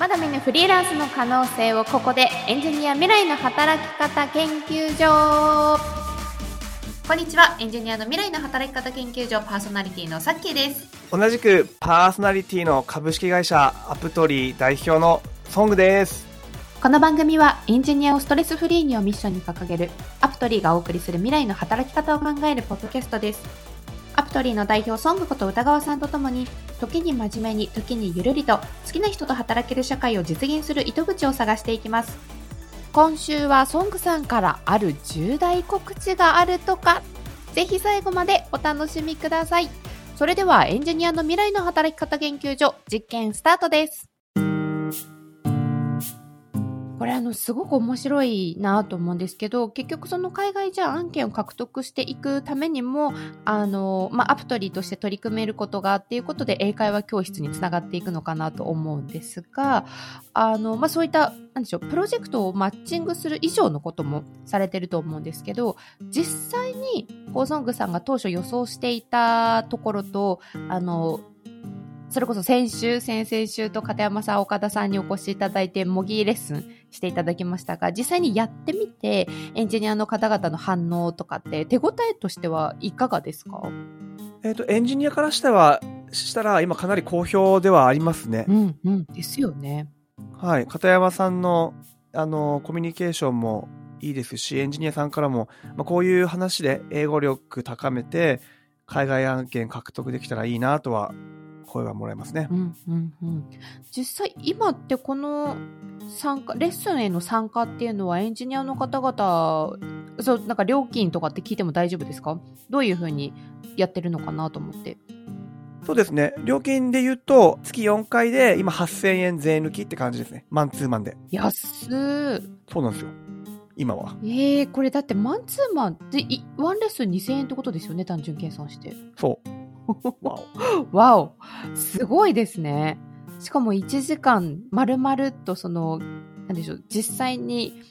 まだ見ぬフリーランスの可能性をここでエンジニア未来の働き方研究所。こんにちは。エンジニアの未来の働き方研究所パーソナリティのさっきーです。同じくパーソナリティの株式会社アプトリー代表のソングです。この番組はエンジニアをストレスフリーにをミッションに掲げるアプトリーがお送りする未来の働き方を考えるポッドキャストです。アプトリーの代表ソングこと歌川さんとともに時に真面目に時にゆるりと好きな人と働ける社会を実現する糸口を探していきます。今週はソングさんからある重大告知があるとかぜひ最後までお楽しみください。それではエンジニアの未来の働き方研究所実験スタートです。これあのすごく面白いなと思うんですけど結局その海外じゃ案件を獲得していくためにもあの、まあ、アプトリーとして取り組めることがっていうことで英会話教室につながっていくのかなと思うんですがあの、まあ、そういったなんでしょうプロジェクトをマッチングする以上のこともされてると思うんですけど実際にコーソングさんが当初予想していたところとあのそれこそ先週、先々週と片山さん、岡田さんにお越しいただいて、模擬レッスンしていただきましたが、実際にやってみて、エンジニアの方々の反応とかって、手応えとしてはいかがですか？えっ、と、エンジニアからしては、したら、今かなり好評ではありますね。うんうん。ですよね。はい。片山さんの、あの、コミュニケーションもいいですし、エンジニアさんからも、まあ、こういう話で英語力高めて、海外案件獲得できたらいいなとは声はもらえますね。うんうんうん、実際今ってこの参加レッスンへの参加っていうのはエンジニアの方々そうなんか料金とかって聞いても大丈夫ですか？どういうふうにやってるのかなと思って。そうですね。料金で言うと、月4回で今8000円税抜きって感じですね。マンツーマンで。安そうなんですよ。今は。ええー、これだってマンツーマンで、ワンレッスン2000円ってことですよね、単純計算して。そう。わお。すごいですね。しかも1時間丸々とその、なんでしょう、実際に、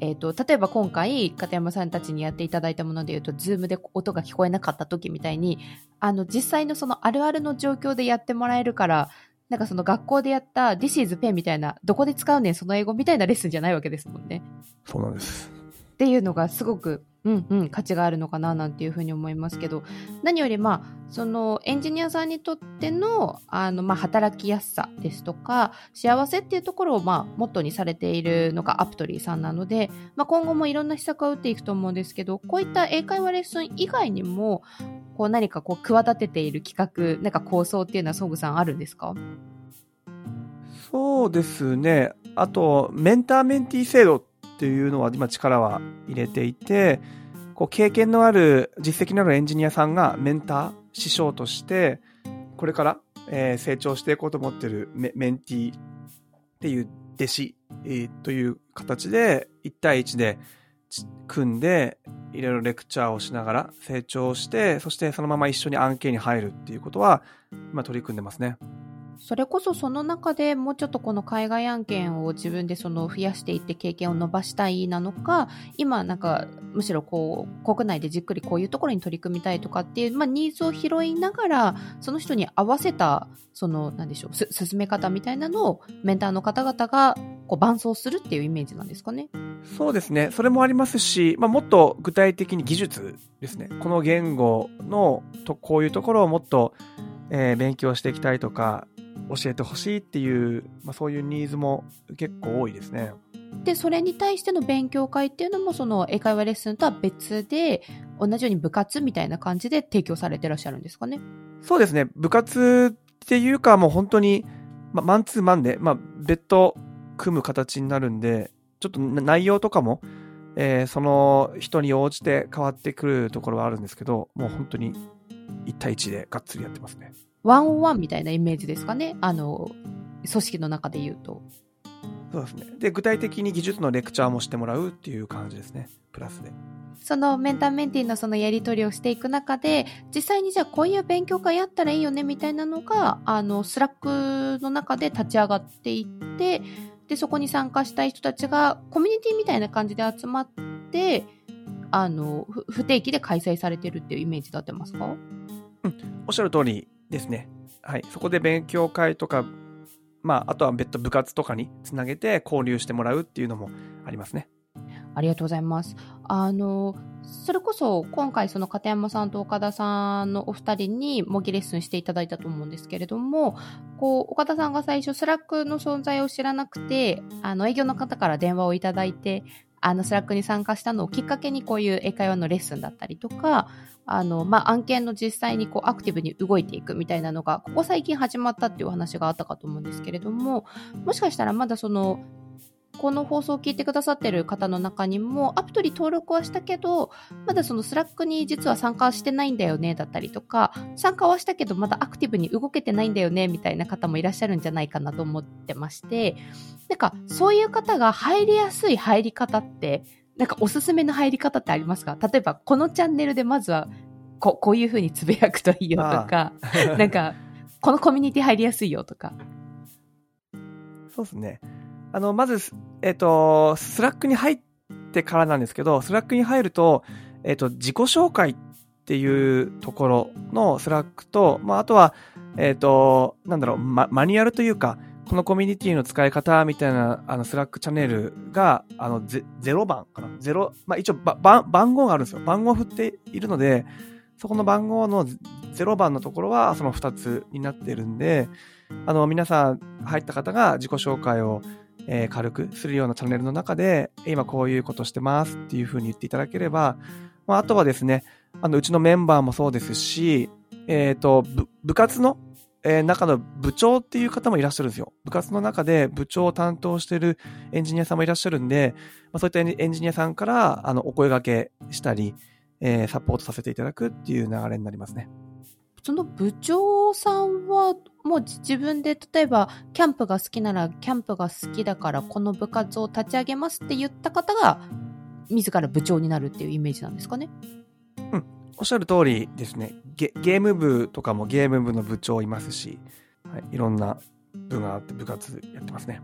えっ、ー、と、例えば今回、片山さんたちにやっていただいたもので言うと、ズームで音が聞こえなかった時みたいに、あの、実際のそのあるあるの状況でやってもらえるから、なんかその学校でやった This is pen みたいな、どこで使うねんその英語みたいなレッスンじゃないわけですもんね。そうなんです。っていうのがすごくうんうん、価値があるのかななんていうふうに思いますけど何よりまあそのエンジニアさんにとってのあの、まあ、働きやすさですとか幸せっていうところをまあモットーにされているのがアプトリーさんなので、まあ、今後もいろんな施策を打っていくと思うんですけどこういった英会話レッスン以外にもこう何かこう企てている企画なんか構想っていうのはソグさんあるんですか？そうですね。あとメンターメンティー制度っていうのは今力は入れていて、こう経験のある実績のあるエンジニアさんがメンター、師匠として、これから、えー、成長していこうと思ってるメメンティーっていう弟子、えー、という形で1対1で組んでいろいろレクチャーをしながら成長してそしてそのまま一緒に案件に入るっていうことは今取り組んでますね。それこそその中でもうちょっとこの海外案件を自分でその増やしていって経験を伸ばしたいなのか、今なんかむしろこう国内でじっくりこういうところに取り組みたいとかっていう、まあニーズを拾いながら、その人に合わせた、そのなんでしょう、進め方みたいなのをメンターの方々がこう伴走するっていうイメージなんですかね？そうですね。それもありますし、まあもっと具体的に技術ですね。この言語のとこういうところをもっとえー、勉強していきたいとか、教えてほしいっていう、まあ、そういうニーズも結構多いですね。で、それに対しての勉強会っていうのも、その英会話レッスンとは別で、同じように部活みたいな感じで提供されてらっしゃるんですかね？そうですね。部活っていうか、もう本当に、まあ、マンツーマンで、まあ、別途組む形になるんで、ちょっと内容とかも、えー、その人に応じて変わってくるところはあるんですけど、もう本当に1対1でがっつりやってますね。ワンオンワンみたいなイメージですかね。あの、組織の中で言うと。そうですね。で、具体的に技術のレクチャーもしてもらうっていう感じですね。プラスで。そのメンターメンティーのそのやり取りをしていく中で、実際にじゃあこういう勉強会やったらいいよねみたいなのが、あの、スラックの中で立ち上がっていって、で、そこに参加したい人たちがコミュニティみたいな感じで集まって、あの、不定期で開催されてるっていうイメージで合ってますか？うん、おっしゃる通りですね。はい。そこで勉強会とか、まあ、あとは別途部活とかにつなげて交流してもらうっていうのもありますね。ありがとうございます。あの、それこそ今回その片山さんと岡田さんのお二人に模擬レッスンしていただいたと思うんですけれども、こう、岡田さんが最初スラックの存在を知らなくて、あの、営業の方から電話をいただいて、あの、スラックに参加したのをきっかけにこういう英会話のレッスンだったりとか、あの、まあ、案件の実際にこうアクティブに動いていくみたいなのが、ここ最近始まったっていうお話があったかと思うんですけれども、もしかしたらまだその、この放送を聞いてくださってる方の中にも、アプトリ登録はしたけど、まだそのスラックに実は参加してないんだよね、だったりとか、参加はしたけどまだアクティブに動けてないんだよね、みたいな方もいらっしゃるんじゃないかなと思ってまして、なんかそういう方が入りやすい入り方って、なんかおすすめの入り方ってありますか？例えば、このチャンネルでまずは、ここういう風につぶやくといいよとか、なんか、このコミュニティ入りやすいよとか。そうですね。あの、まず、えっ、と、スラックに入ってからなんですけど、スラックに入ると、えっ、と、自己紹介っていうところのスラックと、まあ、あとは、えっ、と、なんだろう、ま、マニュアルというか、このコミュニティの使い方みたいな、あの、スラックチャンネルが、あの、ゼ0番かな。ゼロ、まあ、一応、番、番号があるんですよ。番号を振っているので、そこの番号の0番のところは、その2つになっているんで、あの、皆さん入った方が自己紹介を、えー軽くするようなチャンネルの中で、今こういうことしてますっていうふうに言っていただければ、まあ、あとはですね、あの、うちのメンバーもそうですし、えっ、と、部活の、えー中の部長っていう方もいらっしゃるんですよ。部活の中で部長を担当してるエンジニアさんもいらっしゃるんで、まあ、そういったエンエンジニアさんから、あの、お声掛けしたり、えーサポートさせていただくっていう流れになりますね。その部長さんはもう自分で例えばキャンプが好きならキャンプが好きだからこの部活を立ち上げますって言った方が自ら部長になるっていうイメージなんですかね？うんおっしゃる通りですね。ゲゲーム部とかもゲーム部の部長いますし、はい、いろんな部があって部活やってますね。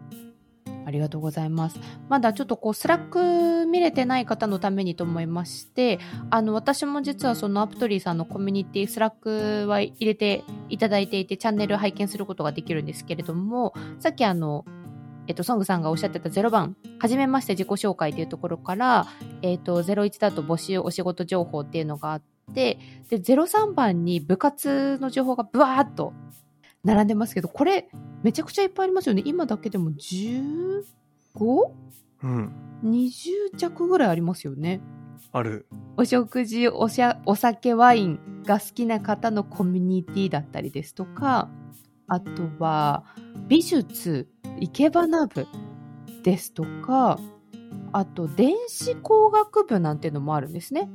ありがとうございます。まだちょっとこう、スラック見れてない方のためにと思いまして、あの、私も実はそのアプトリーさんのコミュニティ、スラックは入れていただいていて、チャンネル拝見することができるんですけれども、さっきあの、えっと、ソングさんがおっしゃってた0番、はじめまして自己紹介というところから、えっと、01だと募集お仕事情報っていうのがあって、で、03番に部活の情報がブワーっと並んでますけど、これ、めちゃくちゃいっぱいありますよね。今だけでも 15?20 うん。弱ぐらいありますよね。ある。お食事おしゃ、お酒、ワインが好きな方のコミュニティだったりですとか、あとは、美術、生け花部ですとか、あと、電子工学部なんていうのもあるんですね。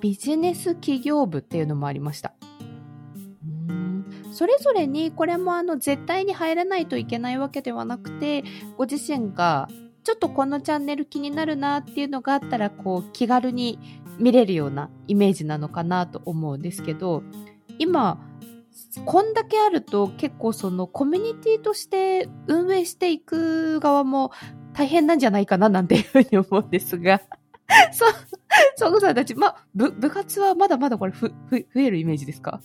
ビジネス企業部っていうのもありました。それぞれに、これもあの、絶対に入らないといけないわけではなくて、ご自身がちょっとこのチャンネル気になるなっていうのがあったら、こう、気軽に見れるようなイメージなのかなと思うんですけど、今、こんだけあると結構そのコミュニティとして運営していく側も大変なんじゃないかななんていうふうに思うんですが、そう、ソグさんたち、まあ、部、部活はまだまだこれふ、ふ、増えるイメージですか？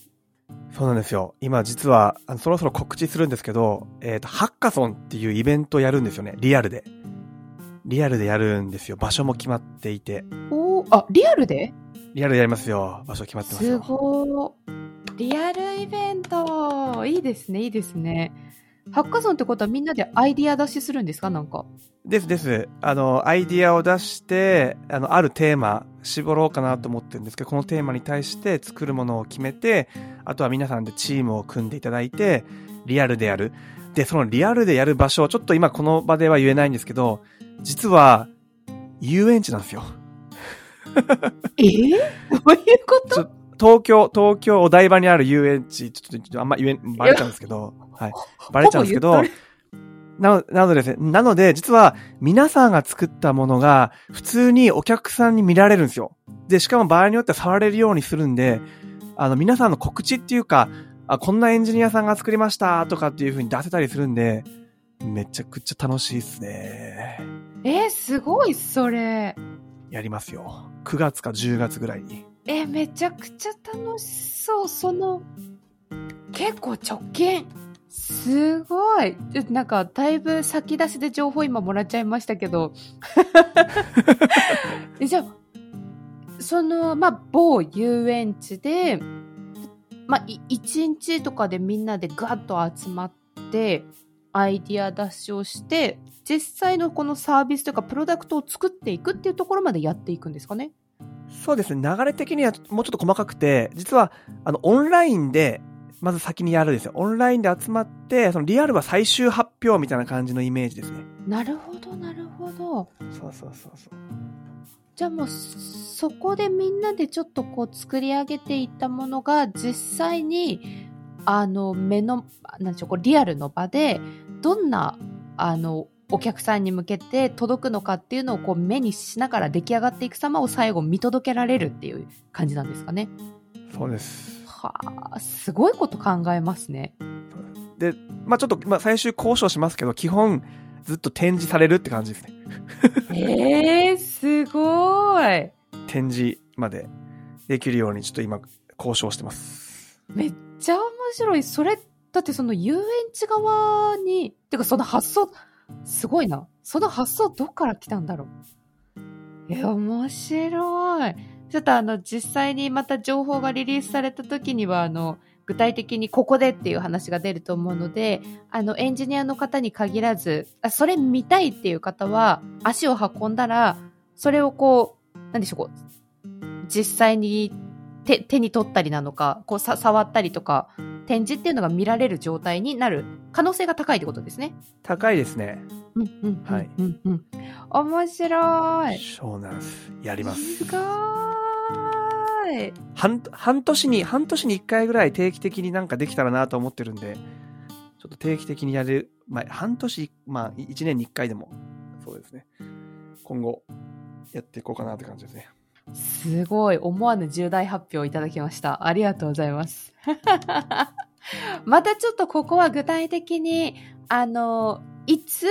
そうなんですよ。今実は、あのそろそろ告知するんですけど、えっ、と、ハッカソンっていうイベントをやるんですよね。リアルで。リアルでやるんですよ。場所も決まっていて。おーあ、リアルで？リアルでやりますよ。場所決まってますすよ。ごー。リアルイベント。いいですね、いいですね。ハッカソンってことはみんなでアイディア出しするんですか？なんか。ですです。あの、アイディアを出して、あの、あるテーマ、絞ろうかなと思ってるんですけど、このテーマに対して作るものを決めて、あとは皆さんでチームを組んでいただいて、リアルでやる。で、そのリアルでやる場所、ちょっと今この場では言えないんですけど、実は、遊園地なんですよ。えー、どういうこと？東京、東京お台場にある遊園地、ちょっとあんま言えん、バレちゃうんですけど、はい。バレちゃうんですけどなのなのでですね、なので、実は、皆さんが作ったものが、普通にお客さんに見られるんですよ。で、しかも場合によっては触れるようにするんで、あの、皆さんの告知っていうか、あ、こんなエンジニアさんが作りました、とかっていう風に出せたりするんで、めちゃくちゃ楽しいですね。えー、すごい、それ。やりますよ。9月か10月ぐらいに。えー、めちゃくちゃ楽しそう。その、結構直近。すごい。なんか、だいぶ先出しで情報今もらっちゃいましたけど。じゃあ、その、まあ、某遊園地で、まあ、一日とかでみんなでガッと集まって、アイディア出しをして、実際のこのサービスというかプロダクトを作っていくっていうところまでやっていくんですかねそうですね。流れ的にはもうちょっと細かくて、実は、あの、オンラインで、まず先にやるんですよ。オンラインで集まって、そのリアルは最終発表みたいな感じのイメージですね。なるほど、なるほど。そうそうそうそう。じゃあもう、そこでみんなでちょっとこう作り上げていったものが、実際に、あの、目の、なんでしょう、こうリアルの場で、どんな、あの、お客さんに向けて届くのかっていうのをこう目にしながら出来上がっていく様を最後見届けられるっていう感じなんですかね。そうです。はあ、すごいこと考えますね。で、まあちょっと、まあ最終交渉しますけど、基本ずっと展示されるって感じですね。ええー、すごい。展示までできるようにちょっと今交渉してます。めっちゃ面白い。それ、だってその遊園地側に、てかその発想、すごいな。その発想どっから来たんだろう。え、面白い。ちょっとあの、実際にまた情報がリリースされた時には、あの、具体的にここでっていう話が出ると思うので、あの、エンジニアの方に限らず、あそれ見たいっていう方は、足を運んだら、それをこう、なんでしょう、こう、実際に手手に取ったりなのか、こうさ触ったりとか、展示っていうのが見られる状態になる可能性が高いってことですね。高いですね。うんうん。はい。うんうん。面白い。そうなんです。やります。すごい。半、半年に、半年に一回ぐらい定期的になんかできたらなと思ってるんで、ちょっと定期的にやる、まあ、半年、まあ、一年に一回でも、そうですね。今後、やっていこうかなって感じですね。すごい。思わぬ重大発表をいただきました。ありがとうございます。またちょっとここは具体的に、あの、いつ、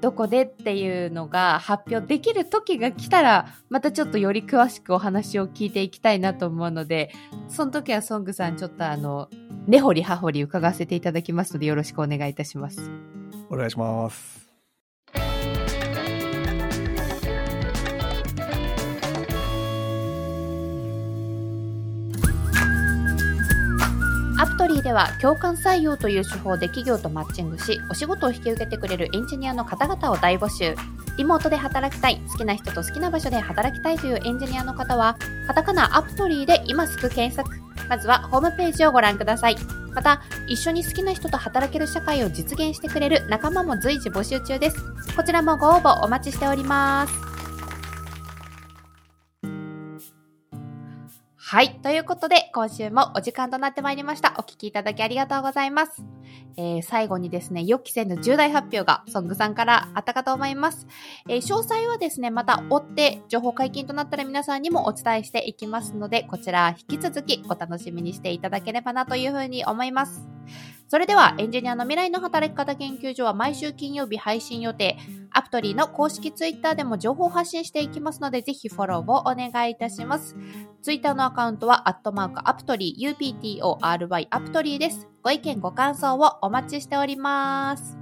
どこでっていうのが発表できる時が来たら、またちょっとより詳しくお話を聞いていきたいなと思うので、その時はソングさんちょっとあの、根掘り葉掘り伺わせていただきますのでよろしくお願いいたします。お願いします。アプトリーでは共感採用という手法で企業とマッチングし、お仕事を引き受けてくれるエンジニアの方々を大募集。リモートで働きたい、好きな人と好きな場所で働きたいというエンジニアの方は、カタカナアプトリーで今すぐ検索。まずはホームページをご覧ください。また、一緒に好きな人と働ける社会を実現してくれる仲間も随時募集中です。こちらもご応募お待ちしております。はい。ということで、今週もお時間となってまいりました。お聞きいただきありがとうございます。えー、最後にですね、予期せぬ重大発表がソングさんからあったかと思います。えー、詳細はですね、また追って情報解禁となったら皆さんにもお伝えしていきますので、こちら引き続きお楽しみにしていただければなというふうに思います。それでは、エンジニアの未来の働き方研究所は毎週金曜日配信予定。アプトリーの公式ツイッターでも情報発信していきますので、ぜひフォローをお願いいたします。ツイッターのアカウントは、アットマークアプトリー、UPTORY アプトリーです。ご意見ご感想をお待ちしております。